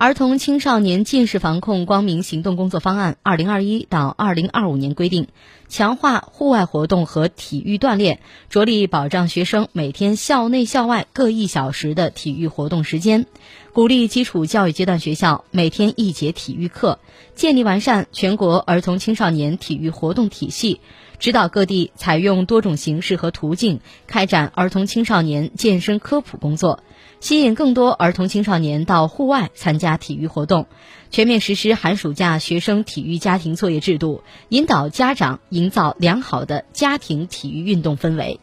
儿童青少年近视防控光明行动工作方案（二零二一到二零二五年）规定，强化户外活动和体育锻炼，着力保障学生每天校内校外各一小时的体育活动时间，鼓励基础教育阶段学校每天一节体育课，建立完善全国儿童青少年体育活动体系，指导各地采用多种形式和途径开展儿童青少年健身科普工作。吸引更多儿童青少年到户外参加体育活动，全面实施寒暑假学生体育家庭作业制度，引导家长营造良好的家庭体育运动氛围。